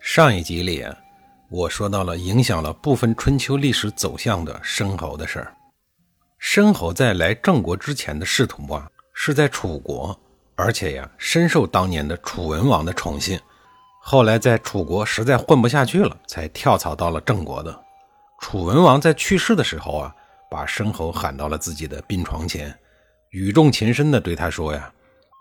上一集里，我说到了影响了部分春秋历史走向的申侯的事儿。申侯在来郑国之前的仕途啊，是在楚国，而且呀，深受当年的楚文王的宠信。后来在楚国实在混不下去了，才跳槽到了郑国的。楚文王在去世的时候啊，把申侯喊到了自己的病床前，语重心深地对他说呀：“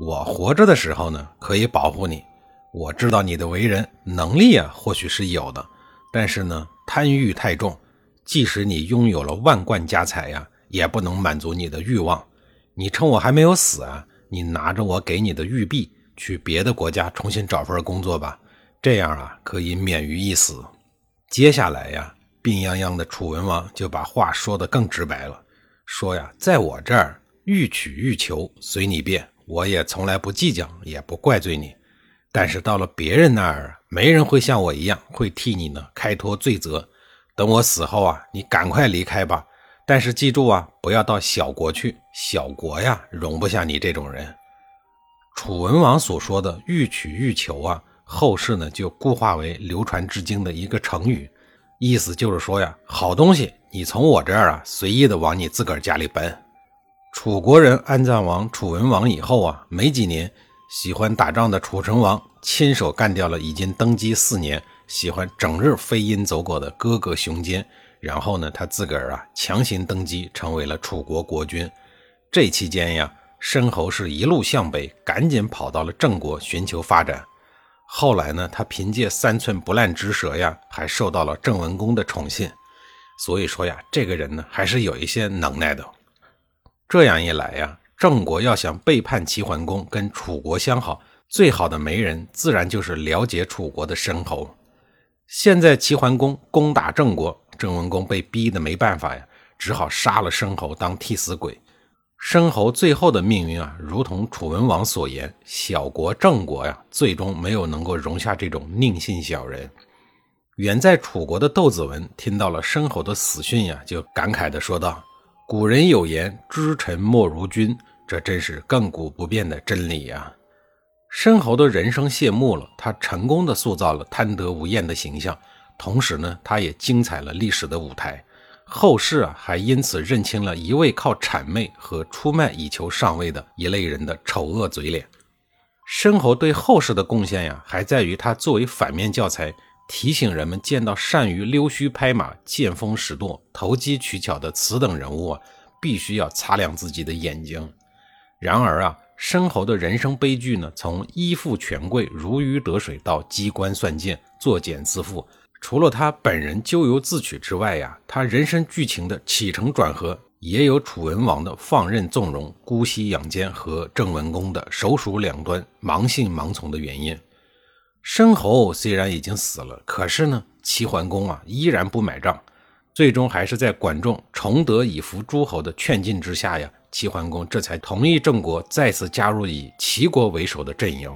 我活着的时候呢，可以保护你。”我知道你的为人能力啊，或许是有的，但是呢，贪欲太重，即使你拥有了万贯家财呀，也不能满足你的欲望。你趁我还没有死啊，你拿着我给你的玉璧去别的国家重新找份工作吧，这样啊，可以免于一死。接下来呀，病殃殃的楚文王就把话说得更直白了，说呀，在我这儿欲取欲求随你便，我也从来不计较，也不怪罪你。但是到了别人那儿，没人会像我一样会替你呢开脱罪责。等我死后啊，你赶快离开吧。但是记住啊，不要到小国去，小国呀容不下你这种人。楚文王所说的“欲取欲求”啊，后世呢就固化为流传至今的一个成语，意思就是说呀，好东西你从我这儿啊随意的往你自个儿家里奔。楚国人安葬王楚文王以后啊，没几年。喜欢打仗的楚成王亲手干掉了已经登基四年、喜欢整日飞鹰走狗的哥哥熊坚，然后呢，他自个儿啊强行登基，成为了楚国国君。这期间呀，申侯是一路向北，赶紧跑到了郑国寻求发展。后来呢，他凭借三寸不烂之舌呀，还受到了郑文公的宠信。所以说呀，这个人呢，还是有一些能耐的。这样一来呀。郑国要想背叛齐桓公，跟楚国相好，最好的媒人自然就是了解楚国的申侯。现在齐桓公攻打郑国，郑文公被逼得没办法呀，只好杀了申侯当替死鬼。申侯最后的命运啊，如同楚文王所言，小国郑国呀，最终没有能够容下这种佞幸小人。远在楚国的窦子文听到了申侯的死讯呀，就感慨地说道：“古人有言，知臣莫如君。”这真是亘古不变的真理呀！申侯的人生谢幕了，他成功的塑造了贪得无厌的形象，同时呢，他也精彩了历史的舞台。后世啊，还因此认清了一位靠谄媚和出卖以求上位的一类人的丑恶嘴脸。申侯对后世的贡献呀，还在于他作为反面教材，提醒人们见到善于溜须拍马、见风使舵、投机取巧的此等人物啊，必须要擦亮自己的眼睛。然而啊，申侯的人生悲剧呢，从依附权贵、如鱼得水到机关算尽、作茧自缚，除了他本人咎由自取之外呀，他人生剧情的起承转合也有楚文王的放任纵容、姑息养奸和郑文公的手鼠两端、盲信盲从的原因。申侯虽然已经死了，可是呢，齐桓公啊依然不买账，最终还是在管仲崇德以服诸侯的劝进之下呀。齐桓公这才同意郑国再次加入以齐国为首的阵营。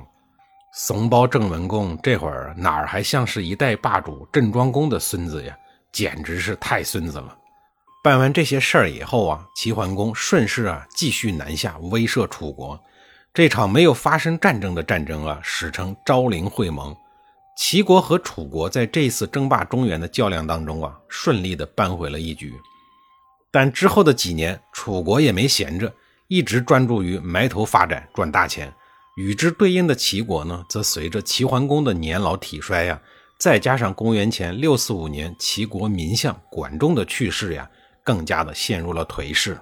怂包郑文公这会儿哪儿还像是一代霸主郑庄公的孙子呀？简直是太孙子了！办完这些事儿以后啊，齐桓公顺势啊继续南下威慑楚国。这场没有发生战争的战争啊，史称昭陵会盟。齐国和楚国在这次争霸中原的较量当中啊，顺利的扳回了一局。但之后的几年，楚国也没闲着，一直专注于埋头发展赚大钱。与之对应的齐国呢，则随着齐桓公的年老体衰呀，再加上公元前六四五年齐国名相管仲的去世呀，更加的陷入了颓势。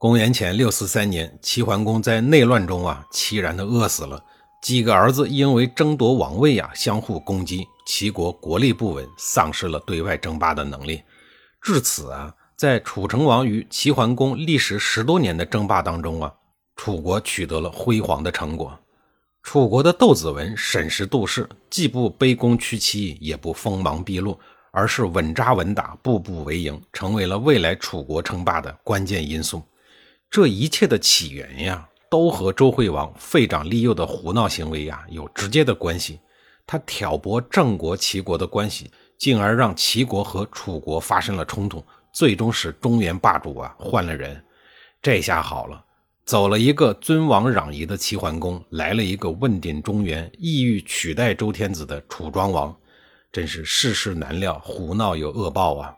公元前六四三年，齐桓公在内乱中啊，凄然的饿死了。几个儿子因为争夺王位呀，相互攻击，齐国国力不稳，丧失了对外争霸的能力。至此啊。在楚成王与齐桓公历时十多年的争霸当中啊，楚国取得了辉煌的成果。楚国的窦子文审时度势，既不卑躬屈膝，也不锋芒毕露，而是稳扎稳打，步步为营，成为了未来楚国称霸的关键因素。这一切的起源呀，都和周惠王废长立幼的胡闹行为呀有直接的关系。他挑拨郑国、齐国的关系，进而让齐国和楚国发生了冲突，最终使中原霸主啊换了人。这下好了。走了一个尊王攘夷的齐桓公，来了一个问鼎中原、意欲取代周天子的楚庄王，真是世事难料，胡闹有恶报啊！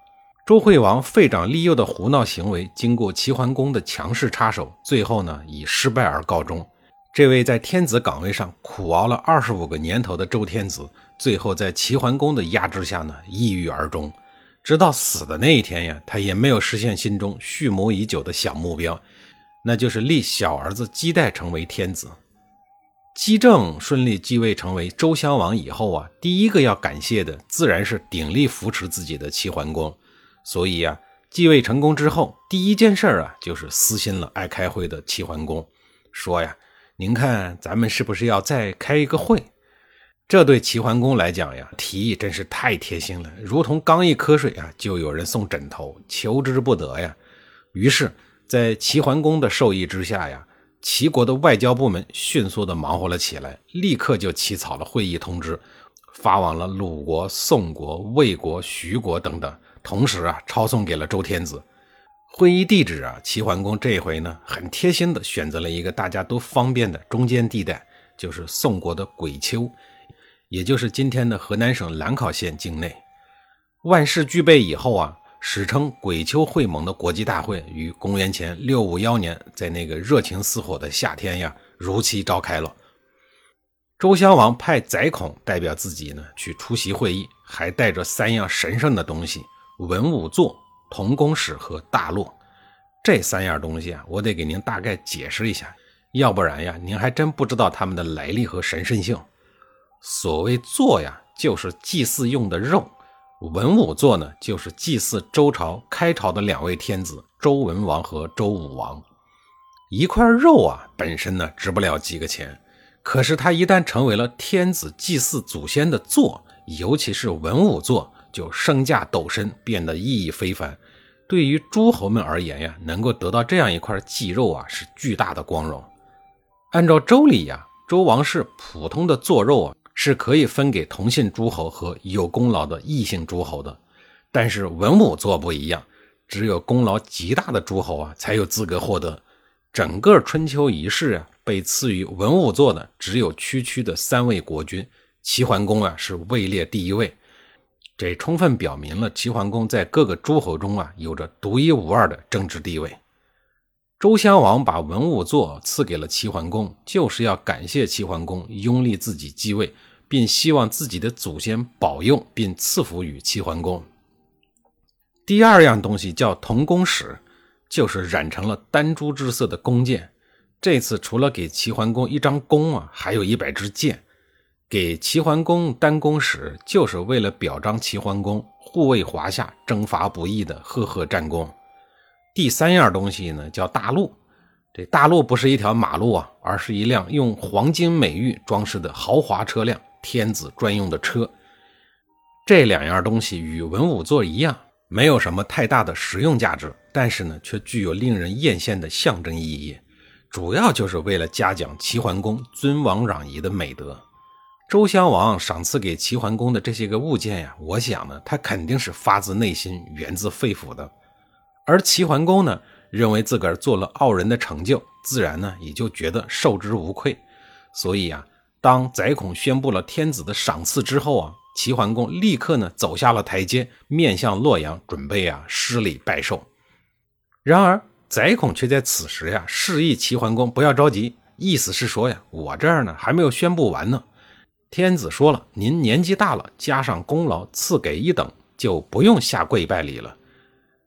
周惠王废长立幼的胡闹行为，经过齐桓公的强势插手，最后呢以失败而告终。这位在天子岗位上苦熬了二十五个年头的周天子，最后在齐桓公的压制下呢抑郁而终。直到死的那一天呀，他也没有实现心中蓄谋已久的小目标。那就是立小儿子姬代成为天子。姬政顺利继位成为周襄王以后啊，第一个要感谢的自然是鼎力扶持自己的齐桓公。所以呀，继位成功之后，第一件事啊，就是私信了爱开会的齐桓公，说呀：“您看咱们是不是要再开一个会？”这对齐桓公来讲呀，提议真是太贴心了，如同刚一瞌睡啊，就有人送枕头，求之不得呀。于是。在齐桓公的授意之下呀，齐国的外交部门迅速的忙活了起来，立刻就起草了会议通知，发往了鲁国、宋国、魏国、徐国等等，同时啊，抄送给了周天子。会议地址啊，齐桓公这一回呢，很贴心的选择了一个大家都方便的中间地带，就是宋国的鬼丘，也就是今天的河南省兰考县境内。万事俱备以后啊。史称鬼丘会盟的国际大会于公元前六五幺年，在那个热情似火的夏天呀，如期召开了。周襄王派宰孔代表自己呢去出席会议，还带着三样神圣的东西：文武座、同工使和大洛。这三样东西啊，我得给您大概解释一下，要不然呀，您还真不知道它们的来历和神圣性。所谓座呀，就是祭祀用的肉。文武座呢，就是祭祀周朝开朝的两位天子周文王和周武王。一块肉啊，本身呢值不了几个钱，可是它一旦成为了天子祭祀祖先的座，尤其是文武座，就身价陡升，变得意义非凡。对于诸侯们而言呀，能够得到这样一块祭肉啊，是巨大的光荣。按照周礼呀，周王室普通的做肉啊。是可以分给同姓诸侯和有功劳的异姓诸侯的，但是文武座不一样，只有功劳极大的诸侯啊才有资格获得。整个春秋仪式啊，被赐予文武座的只有区区的三位国君，齐桓公啊是位列第一位，这充分表明了齐桓公在各个诸侯中啊有着独一无二的政治地位。周襄王把文武座赐给了齐桓公，就是要感谢齐桓公拥立自己继位。并希望自己的祖先保佑并赐福于齐桓公。第二样东西叫铜弓矢，就是染成了丹朱之色的弓箭。这次除了给齐桓公一张弓啊，还有一百支箭。给齐桓公丹弓矢，就是为了表彰齐桓公护卫华夏、征伐不易的赫赫战功。第三样东西呢，叫大路。这大路不是一条马路啊，而是一辆用黄金美玉装饰的豪华车辆。天子专用的车，这两样东西与文武座一样，没有什么太大的实用价值，但是呢，却具有令人艳羡的象征意义，主要就是为了嘉奖齐桓公尊王攘夷的美德。周襄王赏赐给齐桓公的这些个物件呀，我想呢，他肯定是发自内心、源自肺腑的。而齐桓公呢，认为自个儿做了傲人的成就，自然呢，也就觉得受之无愧，所以呀。当宰孔宣布了天子的赏赐之后啊，齐桓公立刻呢走下了台阶，面向洛阳，准备啊施礼拜寿。然而宰孔却在此时呀示意齐桓公不要着急，意思是说呀，我这儿呢还没有宣布完呢。天子说了，您年纪大了，加上功劳赐给一等，就不用下跪拜礼了。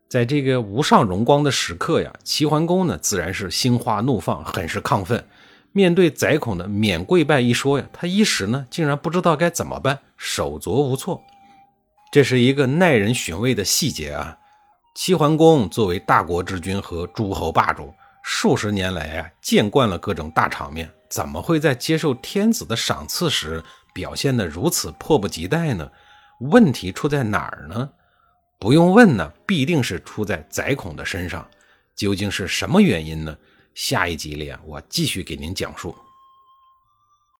在这个无上荣光的时刻呀，齐桓公呢自然是心花怒放，很是亢奋。面对宰孔的免跪拜一说呀，他一时呢竟然不知道该怎么办，手足无措。这是一个耐人寻味的细节啊！齐桓公作为大国之君和诸侯霸主，数十年来啊见惯了各种大场面，怎么会在接受天子的赏赐时表现得如此迫不及待呢？问题出在哪儿呢？不用问呢，必定是出在宰孔的身上。究竟是什么原因呢？下一集里啊，我继续给您讲述。